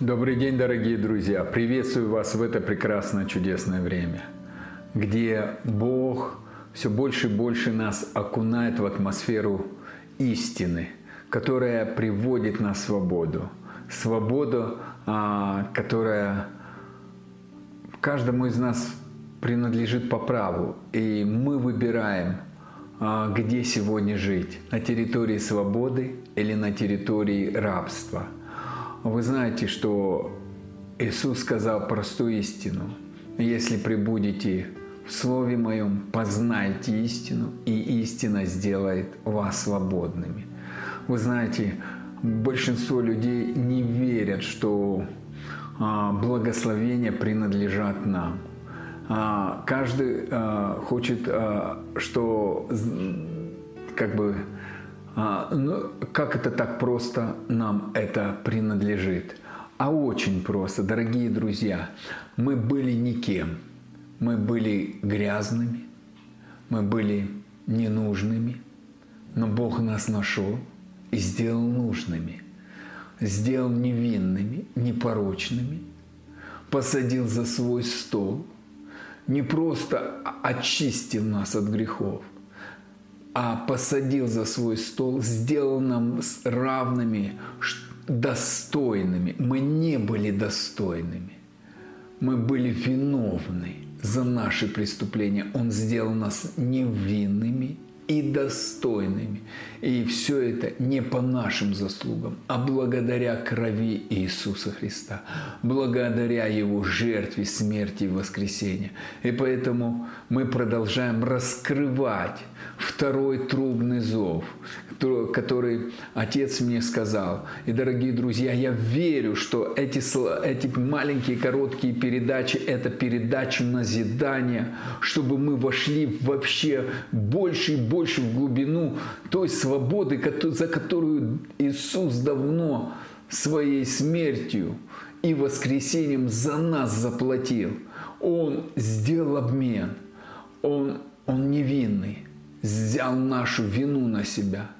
Добрый день, дорогие друзья! Приветствую вас в это прекрасное чудесное время, где Бог все больше и больше нас окунает в атмосферу истины, которая приводит на свободу. Свободу, а, которая каждому из нас принадлежит по праву. И мы выбираем, а, где сегодня жить. На территории свободы или на территории рабства – вы знаете, что Иисус сказал простую истину. Если прибудете в Слове Моем, познайте истину, и истина сделает вас свободными. Вы знаете, большинство людей не верят, что а, благословения принадлежат нам. А, каждый а, хочет, что как бы а, ну, как это так просто нам это принадлежит? А очень просто, дорогие друзья. Мы были никем. Мы были грязными, мы были ненужными, но Бог нас нашел и сделал нужными, сделал невинными, непорочными, посадил за свой стол, не просто очистил нас от грехов – а посадил за свой стол, сделал нам равными, достойными. Мы не были достойными. Мы были виновны за наши преступления. Он сделал нас невинными и достойными. И все это не по нашим заслугам, а благодаря крови Иисуса Христа, благодаря Его жертве, смерти и воскресения. И поэтому мы продолжаем раскрывать второй трубный зов, который Отец мне сказал. И, дорогие друзья, я верю, что эти, эти маленькие короткие передачи – это передачи назидания, чтобы мы вошли вообще больше и больше в глубину той свободы, за которую Иисус давно своей смертью и воскресением за нас заплатил. Он сделал обмен. Он, он невинный взял нашу вину на себя.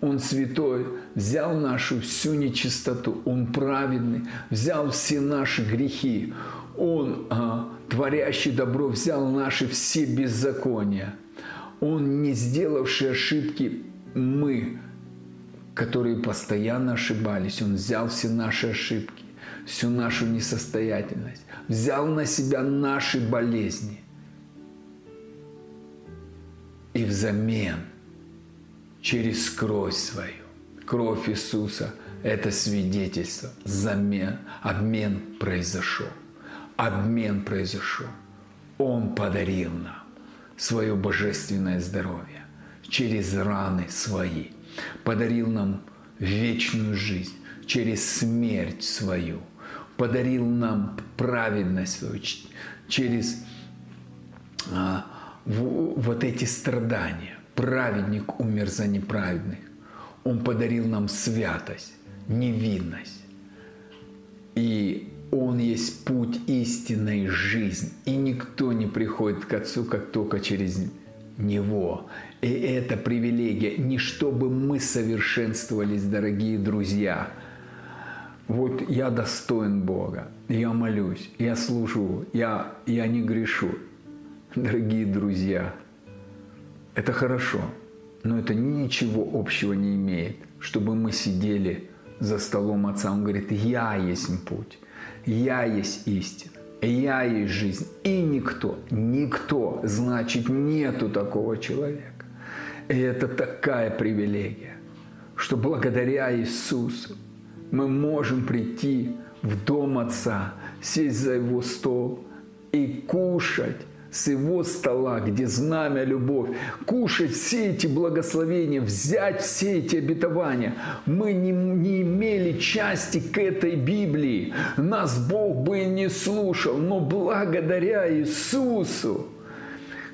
Он святой, взял нашу всю нечистоту. Он праведный, взял все наши грехи. Он, а, творящий добро, взял наши все беззакония. Он, не сделавший ошибки, мы, которые постоянно ошибались, Он взял все наши ошибки, всю нашу несостоятельность, взял на себя наши болезни и взамен через кровь свою, кровь Иисуса, это свидетельство, замен, обмен произошел. Обмен произошел. Он подарил нам свое божественное здоровье через раны свои. Подарил нам вечную жизнь через смерть свою. Подарил нам праведность свою через а, вот эти страдания. Праведник умер за неправедных. Он подарил нам святость, невинность. И Он есть путь истинной жизни. И никто не приходит к Отцу, как только через Него. И это привилегия не чтобы мы совершенствовались, дорогие друзья. Вот я достоин Бога, я молюсь, я служу, я, я не грешу дорогие друзья, это хорошо, но это ничего общего не имеет, чтобы мы сидели за столом Отца. Он говорит, я есть путь, я есть истина, я есть жизнь. И никто, никто, значит, нету такого человека. И это такая привилегия, что благодаря Иисусу мы можем прийти в дом Отца, сесть за Его стол и кушать с его стола, где знамя любовь, кушать все эти благословения, взять все эти обетования. Мы не, не имели части к этой Библии. Нас Бог бы не слушал, но благодаря Иисусу,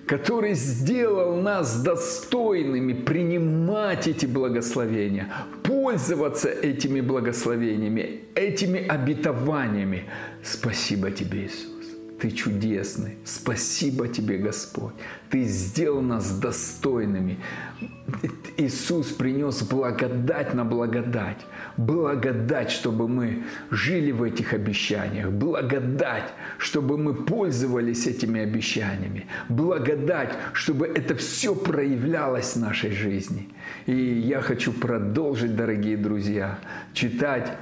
который сделал нас достойными принимать эти благословения, пользоваться этими благословениями, этими обетованиями. Спасибо тебе, Иисус. Ты чудесный. Спасибо Тебе, Господь. Ты сделал нас достойными. Иисус принес благодать на благодать. Благодать, чтобы мы жили в этих обещаниях. Благодать, чтобы мы пользовались этими обещаниями. Благодать, чтобы это все проявлялось в нашей жизни. И я хочу продолжить, дорогие друзья, читать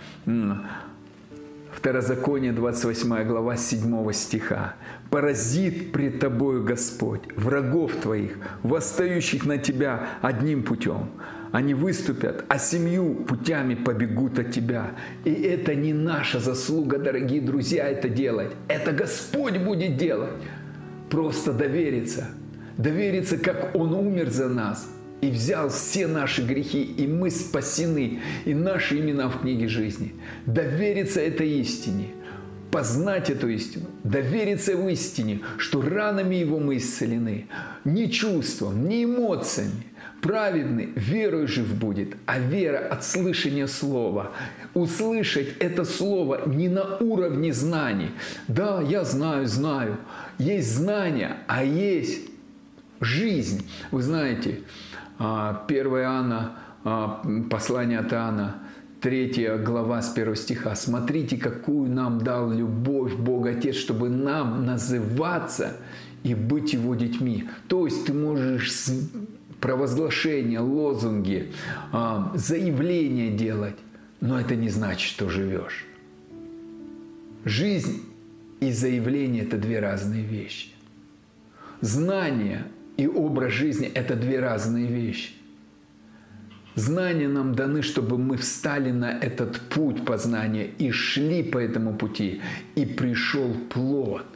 Второзаконие, 28 глава, 7 стиха. «Поразит пред тобою Господь врагов твоих, восстающих на тебя одним путем. Они выступят, а семью путями побегут от тебя. И это не наша заслуга, дорогие друзья, это делать. Это Господь будет делать. Просто довериться. Довериться, как Он умер за нас – и взял все наши грехи, и мы спасены, и наши имена в книге жизни. Довериться этой истине, познать эту истину, довериться в истине, что ранами Его мы исцелены, не чувством, не эмоциями, праведный верой жив будет, а вера от слышания слова. Услышать это слово не на уровне знаний. Да, я знаю, знаю. Есть знания, а есть жизнь. Вы знаете, 1 а, Иоанна, а, послание от Иоанна, 3 глава с 1 стиха. «Смотрите, какую нам дал любовь Бог Отец, чтобы нам называться и быть Его детьми». То есть ты можешь провозглашения, лозунги, а, заявления делать, но это не значит, что живешь. Жизнь и заявление – это две разные вещи. Знание и образ жизни – это две разные вещи. Знания нам даны, чтобы мы встали на этот путь познания и шли по этому пути, и пришел плод.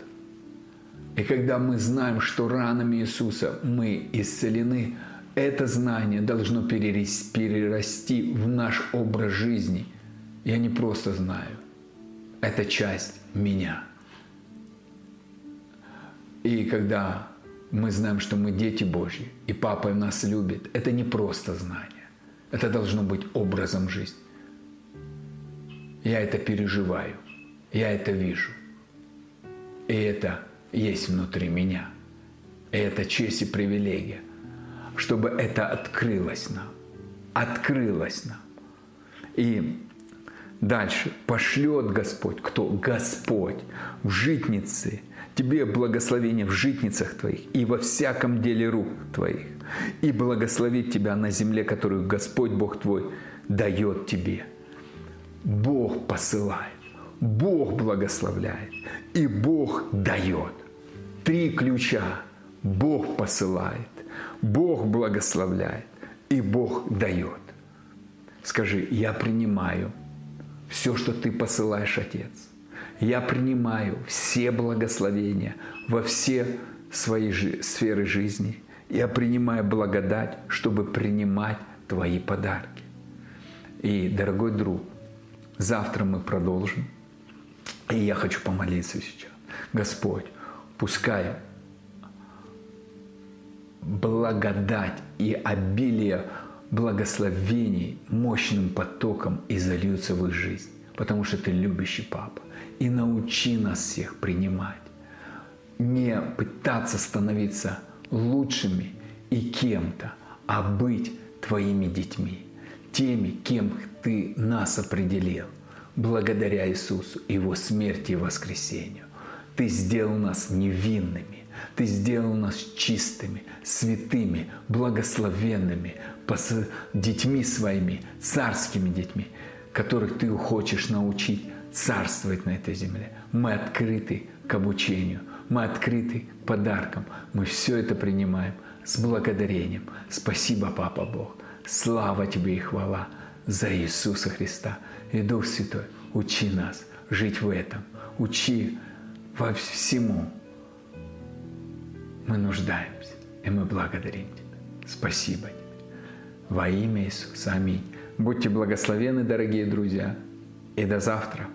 И когда мы знаем, что ранами Иисуса мы исцелены, это знание должно перерасти в наш образ жизни. Я не просто знаю, это часть меня. И когда мы знаем, что мы дети Божьи, и Папа нас любит. Это не просто знание. Это должно быть образом жизни. Я это переживаю. Я это вижу. И это есть внутри меня. И это честь и привилегия, чтобы это открылось нам. Открылось нам. И дальше пошлет Господь, кто? Господь в житницы – Тебе благословение в житницах твоих и во всяком деле рук твоих. И благословит тебя на земле, которую Господь Бог твой дает тебе. Бог посылает, Бог благословляет и Бог дает. Три ключа. Бог посылает, Бог благословляет и Бог дает. Скажи, я принимаю все, что ты посылаешь, Отец я принимаю все благословения во все свои жи- сферы жизни. Я принимаю благодать, чтобы принимать Твои подарки. И, дорогой друг, завтра мы продолжим. И я хочу помолиться сейчас. Господь, пускай благодать и обилие благословений мощным потоком изольются в их жизнь, потому что Ты любящий Папа. И научи нас всех принимать. Не пытаться становиться лучшими и кем-то, а быть твоими детьми, теми, кем ты нас определил, благодаря Иисусу, Его смерти и воскресению. Ты сделал нас невинными, Ты сделал нас чистыми, святыми, благословенными, детьми своими, царскими детьми, которых Ты хочешь научить царствовать на этой земле. Мы открыты к обучению, мы открыты к подаркам. Мы все это принимаем с благодарением. Спасибо, Папа Бог. Слава Тебе и хвала за Иисуса Христа. И Дух Святой, учи нас жить в этом. Учи во всему. Мы нуждаемся, и мы благодарим Тебя. Спасибо Тебе. Во имя Иисуса. Аминь. Будьте благословены, дорогие друзья, и до завтра.